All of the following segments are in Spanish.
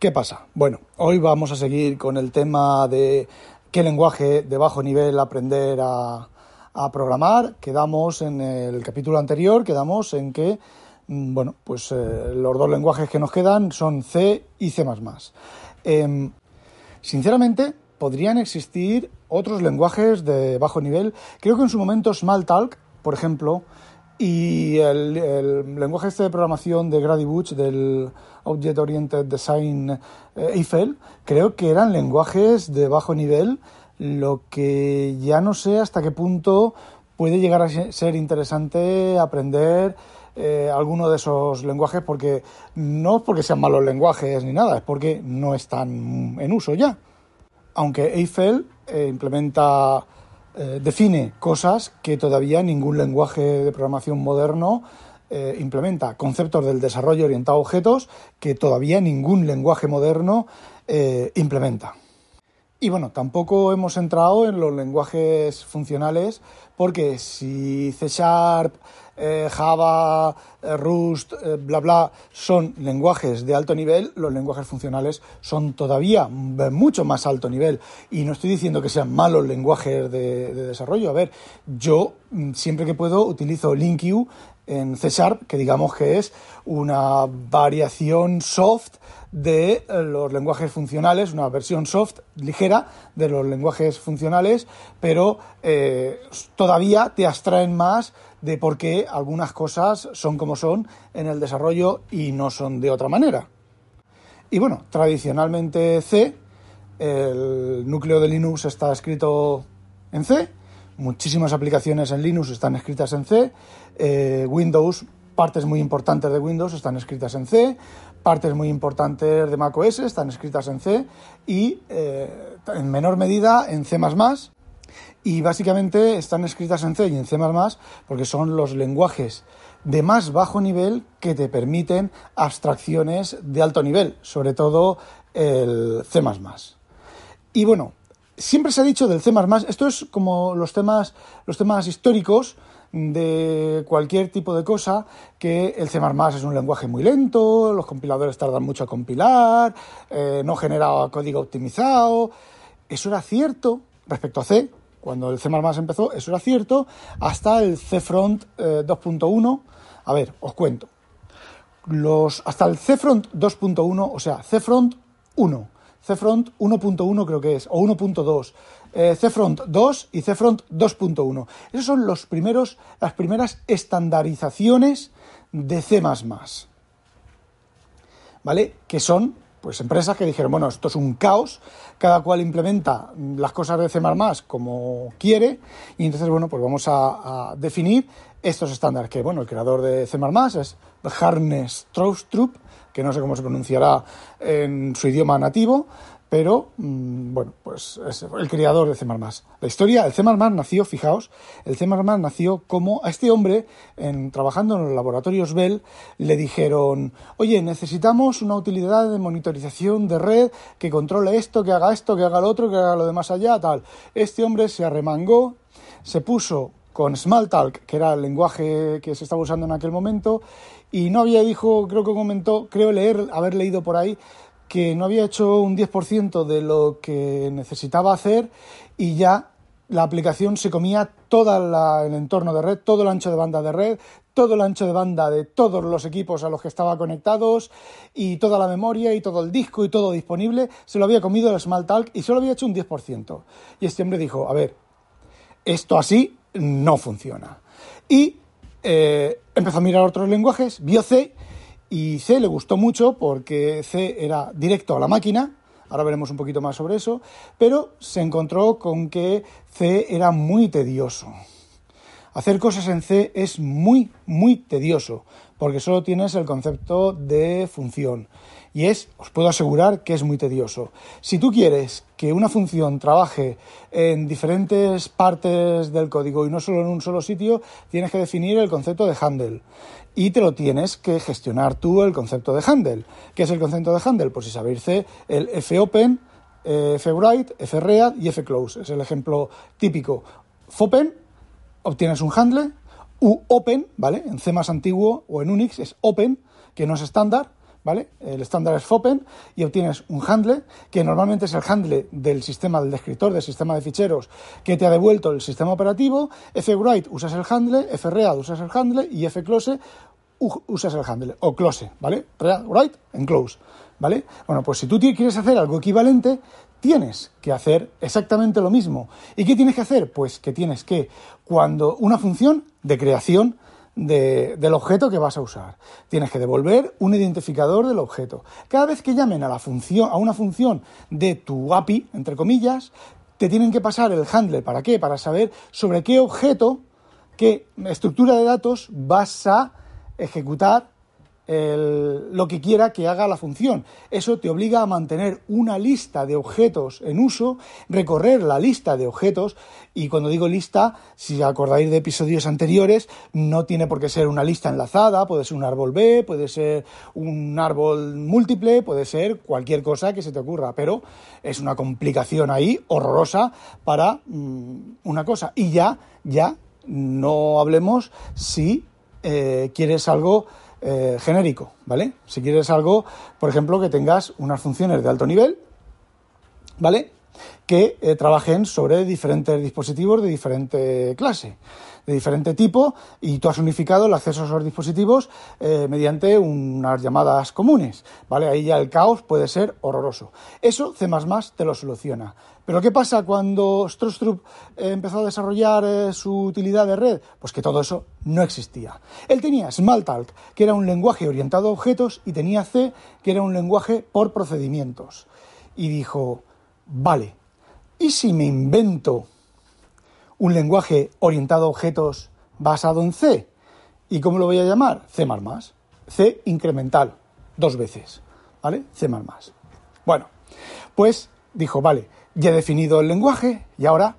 ¿Qué pasa? Bueno, hoy vamos a seguir con el tema de qué lenguaje de bajo nivel aprender a, programar. Quedamos en el capítulo anterior, quedamos en que, mm, bueno, pues eh, los dos lenguajes que nos quedan son C y C++. Em, sinceramente, podrían existir otros lenguajes de bajo nivel. Creo que en su momento Smalltalk, por ejemplo, y el, lenguaje este de programación de Grady Butch, del Object Oriented Design eh, Eiffel, creo que eran lenguajes de bajo nivel, lo que ya no sé hasta qué punto puede llegar a ser interesante aprender eh, alguno de esos lenguajes, porque no es porque sean malos lenguajes ni nada, es porque no están en uso ya. Aunque Eiffel eh, implementa eh, define cosas que todavía ningún lenguaje de programación moderno eh, implementa, conceptos del desarrollo orientado a objetos que todavía ningún lenguaje moderno eh, implementa. Y bueno, tampoco hemos entrado en los lenguajes funcionales porque si C Sharp, eh, Java, eh, Rust, eh, bla, bla, son lenguajes de alto nivel, los lenguajes funcionales son todavía mucho más alto nivel. Y no estoy diciendo que sean malos lenguajes de, de desarrollo. A ver, yo mm, siempre que puedo utilizo LinkU en C Sharp, que digamos que es una variación soft de eh, los lenguajes funcionales, una versión soft ligera de los lenguajes funcionales, pero todavía te abstraen más de por qué algunas cosas son como son en el desarrollo y no son de otra manera. Y bueno, tradicionalmente C, el núcleo de Linux está escrito en C, muchísimas aplicaciones en Linux están escritas en C, eh, Windows partes muy importantes de Windows están escritas en C, partes muy importantes de macOS están escritas en C y eh, en menor medida en C++. Y básicamente están escritas en C y en C++ porque son los lenguajes de más bajo nivel que te permiten abstracciones de alto nivel, sobre todo el C++. Y bueno, siempre se ha dicho del C++, esto es como los temas, los temas históricos, de cualquier tipo de cosa, que el C++ es un lenguaje muy lento, los compiladores tardan mucho a compilar, eh, no genera código optimizado. Eso era cierto respecto a C, cuando el C++ empezó, eso era cierto, hasta el CFront 2.1. Eh, a ver, os cuento. Los, hasta el CFront 2.1, o sea, CFront 1, CFront 1.1 creo que es, o 1.2, eh, CFront 2 y CFront 2.1. Esas son los primeros, las primeras estandarizaciones de C++. ¿Vale? Que son pues empresas que dijeron, bueno, esto es un caos, cada cual implementa las cosas de C++ como quiere y entonces, bueno, pues vamos a, definir estos estándares que, bueno, el creador de C++ es Harness Troustrup, que no sé cómo se pronunciará en su idioma nativo, pero mm, bueno, pues es el creador de C++. La historia, el C++ nació, fijaos, el C++ nació como a este hombre, en, trabajando en los laboratorios Bell, le dijeron, oye, necesitamos una utilidad de monitorización de red que controle esto, que haga esto, que haga lo otro, que haga lo de más allá, tal. Este hombre se arremangó, se puso con Smalltalk, que era el lenguaje que se estaba usando en aquel momento, y no había dijo, creo que comentó, creo leer, haber leído por ahí, que no había hecho un 10% de lo que necesitaba hacer y ya la aplicación se comía todo el entorno de red, todo el ancho de banda de red, todo el ancho de banda de todos los equipos a los que estaba conectados y toda la memoria y todo el disco y todo disponible, se lo había comido el Smalltalk y solo había hecho un 10%. Y este hombre dijo, a ver, esto así no funciona. Y eh, empezó a mirar otros lenguajes, vio C y C le gustó mucho porque C era directo a la máquina, ahora veremos un poquito más sobre eso, pero se encontró con que C era muy tedioso. Hacer cosas en C es muy, muy tedioso, porque solo tienes el concepto de función. Y es, os puedo asegurar que es muy tedioso. Si tú quieres que una función trabaje en diferentes partes del código y no solo en un solo sitio, tienes que definir el concepto de handle y te lo tienes que gestionar tú el concepto de handle. ¿Qué es el concepto de handle? Pues si sabéis C, el fopen, eh, fwrite, fread y fclose. Es el ejemplo típico. Fopen, obtienes un handle, u open, ¿vale? En C más antiguo o en Unix es open, que no es estándar, ¿vale? El estándar es FOPEN y obtienes un handle, que normalmente es el handle del sistema del descriptor, del sistema de ficheros que te ha devuelto el sistema operativo. fwrite usas el handle, fread usas el handle y fclose usas el handle o close, ¿vale? Write en close, ¿vale? Bueno, pues si tú quieres hacer algo equivalente, tienes que hacer exactamente lo mismo. ¿Y qué tienes que hacer? Pues que tienes que, cuando una función de creación del objeto que vas a usar, tienes que devolver un identificador del objeto. Cada vez que llamen a, la función, a una función de tu API, entre comillas, te tienen que pasar el handler. ¿Para qué? Para saber sobre qué objeto, qué estructura de datos vas a ejecutar lo que quiera que haga la función. Eso te obliga a mantener una lista de objetos en uso, recorrer la lista de objetos y cuando digo lista, si acordáis de episodios anteriores, no tiene por qué ser una lista enlazada, puede ser un árbol B, puede ser un árbol múltiple, puede ser cualquier cosa que se te ocurra, pero es una complicación ahí horrorosa para mm, una cosa. Y ya, ya, no hablemos si eh, quieres algo eh, genérico, ¿vale? Si quieres algo, por ejemplo, que tengas unas funciones de alto nivel, ¿vale? Que eh, trabajen sobre diferentes dispositivos de diferente clase de diferente tipo y tú has unificado el acceso a esos dispositivos eh, mediante unas llamadas comunes, ¿vale? Ahí ya el caos puede ser horroroso. Eso C++ te lo soluciona. Pero ¿qué pasa cuando Strostrup eh, empezó a desarrollar su utilidad de red? Pues que todo eso no existía. Él tenía Smalltalk, que era un lenguaje orientado a objetos, y tenía C, que era un lenguaje por procedimientos. Y dijo, vale, ¿y si me invento un lenguaje orientado a objetos basado en C. ¿Y cómo lo voy a llamar? C++. C incremental, dos veces. ¿Vale? C++. Bueno, pues dijo, vale, ya he definido el lenguaje y ahora,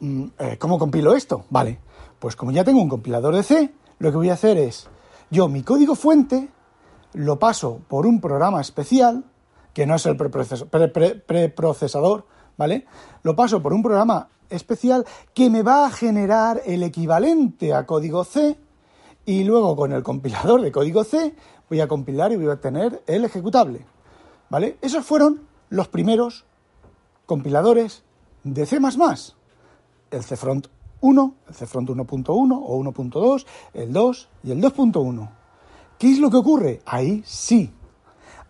mm, eh, ¿cómo compilo esto? Vale, pues como ya tengo un compilador de C, lo que voy a hacer es, yo mi código fuente lo paso por un programa especial, que no es el preprocesador, ¿vale? Lo paso por un programa especial que me va a generar el equivalente a código C y luego con el compilador de código C voy a compilar y voy a obtener el ejecutable. ¿Vale? Esos fueron los primeros compiladores de C++. El CFront 1, el CFront 1.1 o 1.2, el 2 y el 2.1. ¿Qué es lo que ocurre? Ahí sí.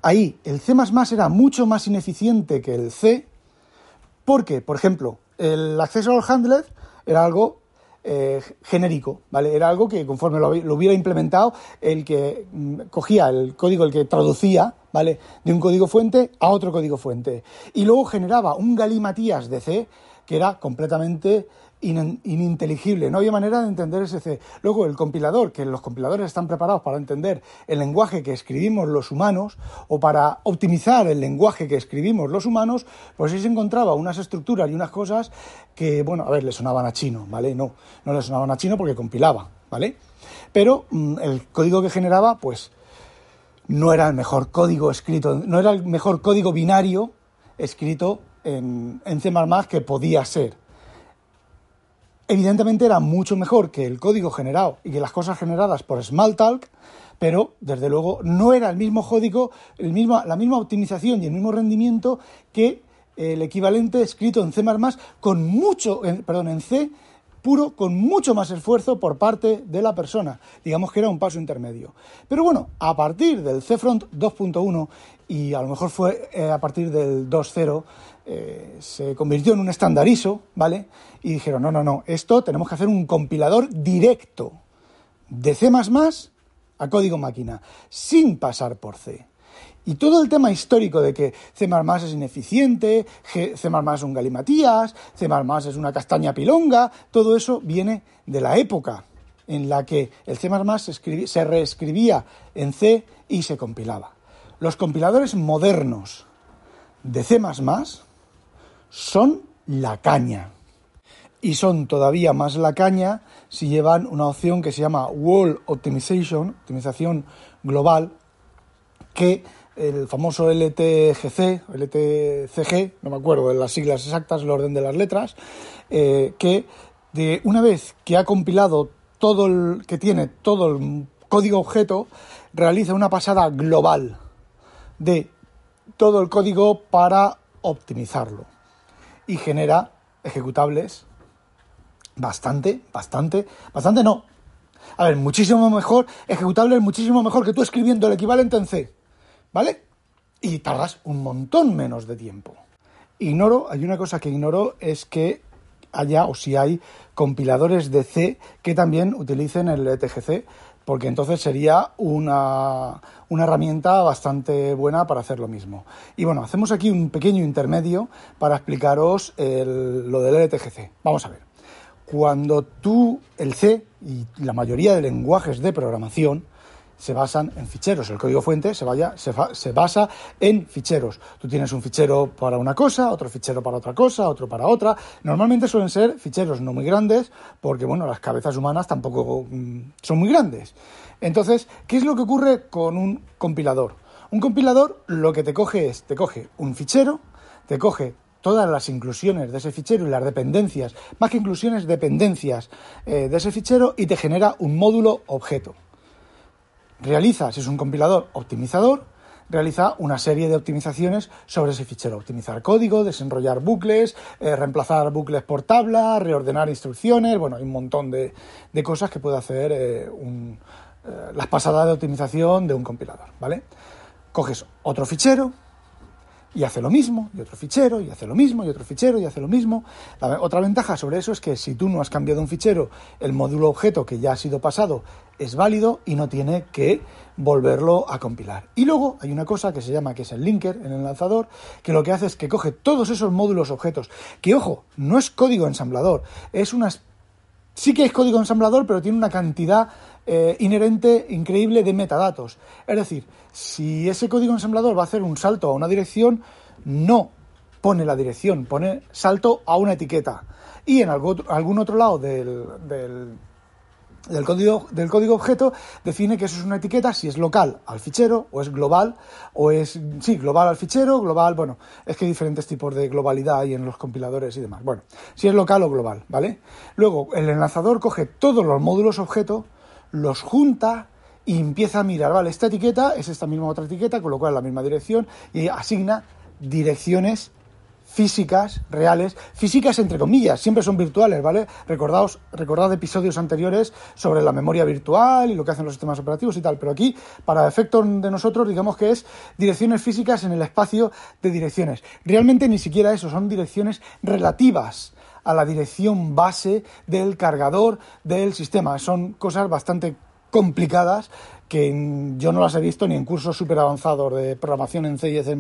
Ahí el C++ era mucho más ineficiente que el C porque, por ejemplo, el acceso a los handlers era algo eh, genérico, ¿vale? Era algo que conforme lo, hubiera implementado, el que mm, cogía el código, el que traducía, ¿vale? De un código fuente a otro código fuente. Y luego generaba un galimatías de C que era completamente ininteligible, no había manera de entender ese C. Luego el compilador, que los compiladores están preparados para entender el lenguaje que escribimos los humanos o para optimizar el lenguaje que escribimos los humanos, pues ahí se encontraba unas estructuras y unas cosas que, bueno, a ver, le sonaban a chino, ¿vale? No, no le sonaban a chino porque compilaba, ¿vale? Pero mm, el código que generaba, pues no era el mejor código escrito, no era el mejor código binario escrito en, en C++ que podía ser evidentemente era mucho mejor que el código generado y que las cosas generadas por Smalltalk, pero desde luego no era el mismo código, el mismo, la misma optimización y el mismo rendimiento que el equivalente escrito en C++ con mucho, perdón, en C puro con mucho más esfuerzo por parte de la persona. Digamos que era un paso intermedio. Pero bueno, a partir del CFront 2.1 y a lo mejor fue eh, a partir del 2.0, eh, se convirtió en un estandarizo, ¿vale? Y dijeron, no, no, no, esto tenemos que hacer un compilador directo de C a código máquina, sin pasar por C. Y todo el tema histórico de que C++ es ineficiente, C++ es un galimatías, C++ es una castaña pilonga, todo eso viene de la época en la que el C++ se, se reescribía en C y se compilaba. Los compiladores modernos de C++ son la caña. Y son todavía más la caña si llevan una opción que se llama Wall Optimization, optimización global, que el famoso LTGC, LTCG, no me acuerdo de las siglas exactas, el orden de las letras, eh, que de una vez que ha compilado todo el que tiene todo el código objeto, realiza una pasada global de todo el código para optimizarlo y genera ejecutables bastante, bastante, bastante no. A ver, muchísimo mejor, ejecutables muchísimo mejor que tú escribiendo el equivalente en C, ¿vale? Y tardas un montón menos de tiempo. Ignoro, hay una cosa que ignoro, es que haya o si hay compiladores de C que también utilicen el ETGC, porque entonces sería una, una, herramienta bastante buena para hacer lo mismo. Y bueno, hacemos aquí un pequeño intermedio para explicaros lo del ETGC. Vamos a ver. Cuando tú, el C y la mayoría de lenguajes de programación, se basan en ficheros. El código fuente se, vaya, se, se, basa en ficheros. Tú tienes un fichero para una cosa, otro fichero para otra cosa, otro para otra. Normalmente suelen ser ficheros no muy grandes porque, bueno, las cabezas humanas tampoco mm, son muy grandes. Entonces, ¿qué es lo que ocurre con un compilador? Un compilador lo que te coge es, te coge un fichero, te coge todas las inclusiones de ese fichero y las dependencias, más que inclusiones, dependencias eh, de ese fichero y te genera un módulo objeto realiza, si es un compilador optimizador, realiza una serie de optimizaciones sobre ese fichero. Optimizar código, desenrollar bucles, eh, reemplazar bucles por tabla, reordenar instrucciones, bueno, hay un montón de, cosas que puede hacer eh, eh, las pasadas de optimización de un compilador, ¿vale? Coges otro fichero, y hace lo mismo, y otro fichero, y hace lo mismo, y otro fichero, y hace lo mismo. La otra ventaja sobre eso es que si tú no has cambiado un fichero, el módulo objeto que ya ha sido pasado es válido y no tiene que volverlo a compilar. Y luego hay una cosa que se llama, que es el linker en el lanzador, que lo que hace es que coge todos esos módulos objetos, que ojo, no es código ensamblador, es unas... Sí que es código ensamblador, pero tiene una cantidad eh, inherente increíble de metadatos. Es decir, si ese código ensamblador va a hacer un salto a una dirección, no pone la dirección, pone salto a una etiqueta. Y en algún otro lado del, del, código, del código objeto define que eso es una etiqueta si es local al fichero o es global o es, sí, global al fichero, global, bueno, es que hay diferentes tipos de globalidad hay en los compiladores y demás. Bueno, si es local o global, ¿vale? Luego, el enlazador coge todos los módulos objeto los junta y empieza a mirar, vale, esta etiqueta es esta misma otra etiqueta, con lo cual la misma dirección, y asigna direcciones físicas, reales, físicas entre comillas, siempre son virtuales, ¿vale? Recordaos, recordad episodios anteriores sobre la memoria virtual y lo que hacen los sistemas operativos y tal, pero aquí, para efecto de nosotros, digamos que es direcciones físicas en el espacio de direcciones. Realmente ni siquiera eso, son direcciones relativas a la dirección base del cargador del sistema. Son cosas bastante complicadas que yo no las he visto ni en cursos súper avanzados de programación en C y C++,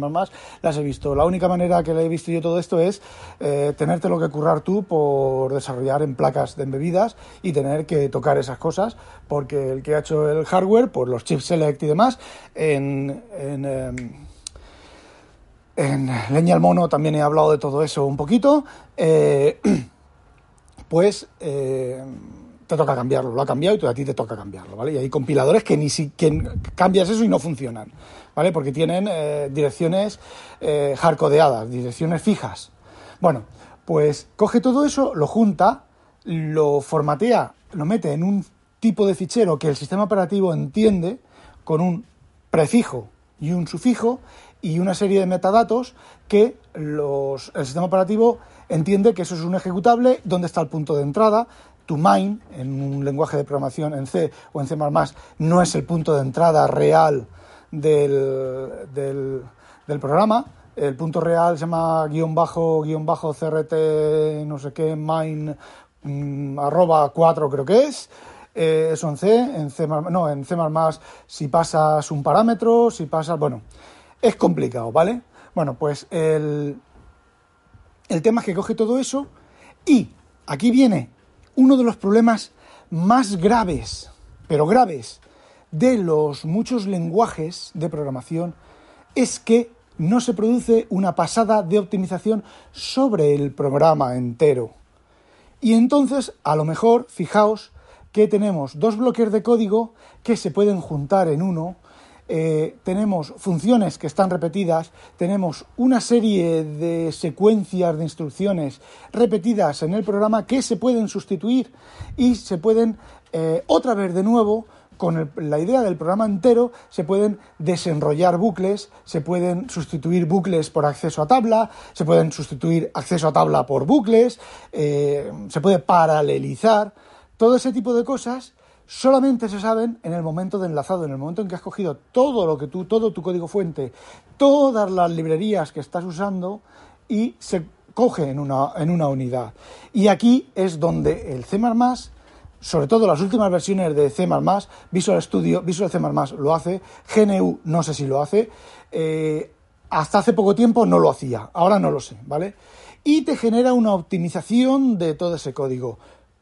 las he visto. La única manera que le he visto yo todo esto es eh, tenerte lo que currar tú por desarrollar en placas de embebidas y tener que tocar esas cosas, porque el que ha hecho el hardware, por los chips select y demás, en... en em, en Leña al Mono también he hablado de todo eso un poquito. Eh, pues eh, te toca cambiarlo. Lo ha cambiado y a ti te toca cambiarlo, ¿vale? Y hay compiladores que ni si que cambias eso y no funcionan, ¿vale? Porque tienen eh, direcciones hardcodeadas, direcciones fijas. Bueno, pues coge todo eso, lo junta, lo formatea, lo mete en un tipo de fichero que el sistema operativo entiende con un prefijo y un sufijo y una serie de metadatos que los, el sistema operativo entiende que eso es un ejecutable, dónde está el punto de entrada. To main, en un lenguaje de programación en C o en C++, no es el punto de entrada real del, del, programa. El punto real se llama guion bajo, guion bajo CRT, no sé qué, main, mm, arroba 4 creo que es. Eh, eso en C, en C, no, en C++ si pasas un parámetro, si pasas, bueno, es complicado, ¿vale? Bueno, pues el, el tema es que coge todo eso y aquí viene uno de los problemas más graves, pero graves, de los muchos lenguajes de programación es que no se produce una pasada de optimización sobre el programa entero. Y entonces, a lo mejor, fijaos que tenemos dos bloques de código que se pueden juntar en uno eh, tenemos funciones que están repetidas, tenemos una serie de secuencias de instrucciones repetidas en el programa que se pueden sustituir y se pueden eh, otra vez de nuevo con la idea del programa entero se pueden desenrollar bucles, se pueden sustituir bucles por acceso a tabla, se pueden sustituir acceso a tabla por bucles, eh, se puede paralelizar. Todo ese tipo de cosas solamente se saben en el momento de enlazado, en el momento en que has cogido todo lo que tú, todo tu código fuente, todas las librerías que estás usando y se coge en una, unidad. Y aquí es donde el C++, sobre todo las últimas versiones de C++, Visual Studio, Visual C++ lo hace, GNU no sé si lo hace, eh, hasta hace poco tiempo no lo hacía, ahora no lo sé, ¿vale? Y te genera una optimización de todo ese código,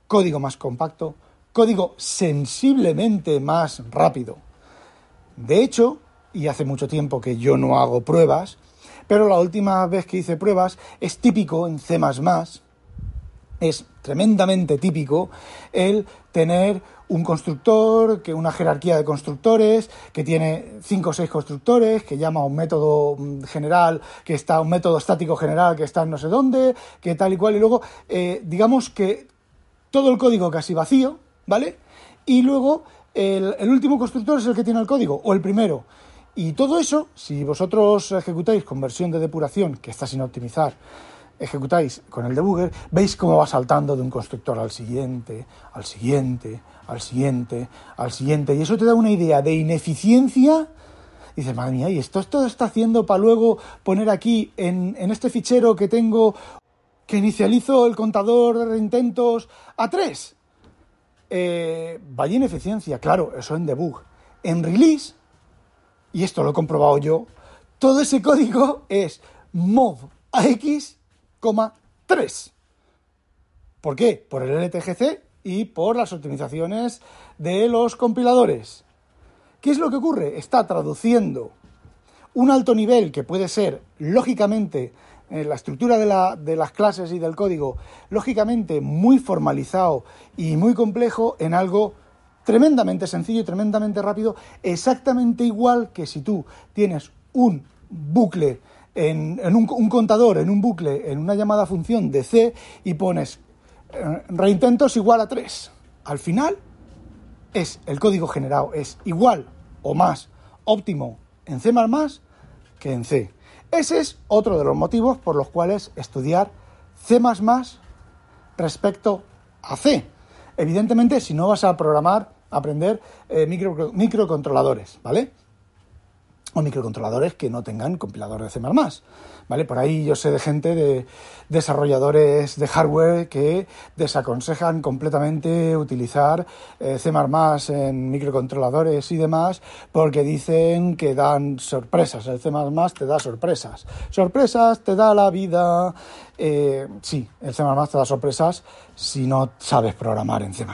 código más compacto, código sensiblemente más rápido. De hecho, y hace mucho tiempo que yo no hago pruebas, pero la última vez que hice pruebas es típico en C++, es tremendamente típico el tener un constructor, que una jerarquía de constructores, que tiene cinco o seis constructores, que llama a un método mm, general, que está un método estático general que está en no sé dónde, que tal y cual, y luego eh, digamos que todo el código casi vacío, ¿vale? Y luego el, último constructor es el que tiene el código, o el primero. Y todo eso, si vosotros ejecutáis con versión de depuración, que está sin optimizar, ejecutáis con el debugger, veis cómo va saltando de un constructor al siguiente, al siguiente, al siguiente, al siguiente. Y eso te da una idea de ineficiencia. Y dices, madre mía, ¿y esto, esto está haciendo para luego poner aquí en, en este fichero que tengo que inicializo el contador de intentos a 3? Eh, vaya ineficiencia, claro, eso en debug. En release, y esto lo he comprobado yo, todo ese código es mov AX, 3. ¿Por qué? Por el LTGC y por las optimizaciones de los compiladores. ¿Qué es lo que ocurre? Está traduciendo un alto nivel que puede ser, lógicamente, la estructura de, las clases y del código, lógicamente muy formalizado y muy complejo en algo tremendamente sencillo y tremendamente rápido, exactamente igual que si tú tienes un bucle, en, un, contador, en un bucle, en una llamada función de C y pones eh, reintentos igual a 3. Al final es el código generado, es igual o más óptimo en C que en C. Ese es otro de los motivos por los cuales estudiar C respecto a C. Evidentemente, si no vas a programar, aprender eh, microcontroladores, ¿vale? O microcontroladores que no tengan compilador de C++, ¿vale? Por ahí yo sé de gente, de desarrolladores de hardware que desaconsejan completamente utilizar eh, C++ en microcontroladores y demás porque dicen que dan sorpresas, el C++ te da sorpresas. Sorpresas te da la vida. Eh, sí, el C++ te da sorpresas si no sabes programar en C++,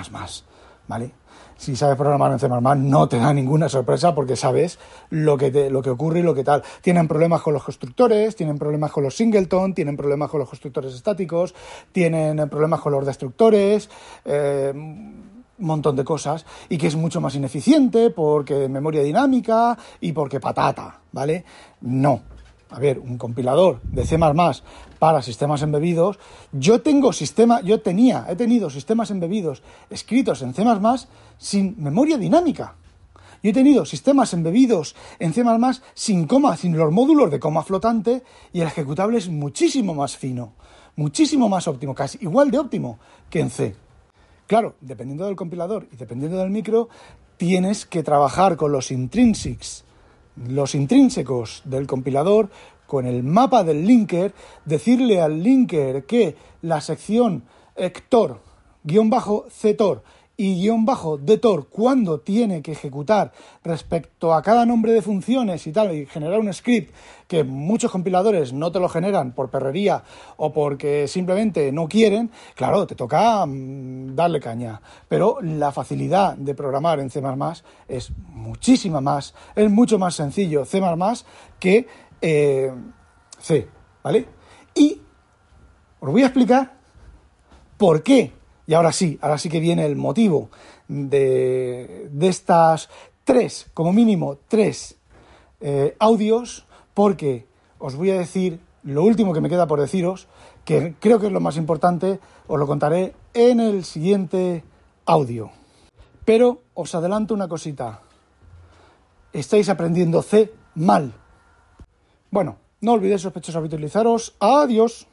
¿vale? Si sabes programar en C++, no te da ninguna sorpresa porque sabes lo que, lo que ocurre y lo que tal. Tienen problemas con los constructores, tienen problemas con los singleton, tienen problemas con los constructores estáticos, tienen problemas con los destructores, eh, un montón de cosas, y que es mucho más ineficiente porque memoria dinámica y porque patata, ¿vale? No, a ver, un compilador de C++ para sistemas embebidos, yo tengo sistema, yo tenía, he tenido sistemas embebidos escritos en C++ sin memoria dinámica. Yo he tenido sistemas embebidos en C++ sin coma, sin los módulos de coma flotante y el ejecutable es muchísimo más fino, muchísimo más óptimo, casi igual de óptimo que en C. Claro, dependiendo del compilador y dependiendo del micro, tienes que trabajar con los intrinsics los intrínsecos del compilador con el mapa del linker, decirle al linker que la sección ector-ctor y guion bajo de Tor cuando tiene que ejecutar respecto a cada nombre de funciones y tal, y generar un script que muchos compiladores no te lo generan por perrería o porque simplemente no quieren, claro, te toca mm, darle caña. Pero la facilidad de programar en C es muchísima más, es mucho más sencillo C que eh, C, ¿vale? Y os voy a explicar por qué y ahora sí, ahora sí que viene el motivo de, estas tres, como mínimo tres eh, audios, porque os voy a decir lo último que me queda por deciros, que creo que es lo más importante, os lo contaré en el siguiente audio. Pero os adelanto una cosita. Estáis aprendiendo C mal. Bueno, no olvidéis sospechosos habitualizaros. Adiós.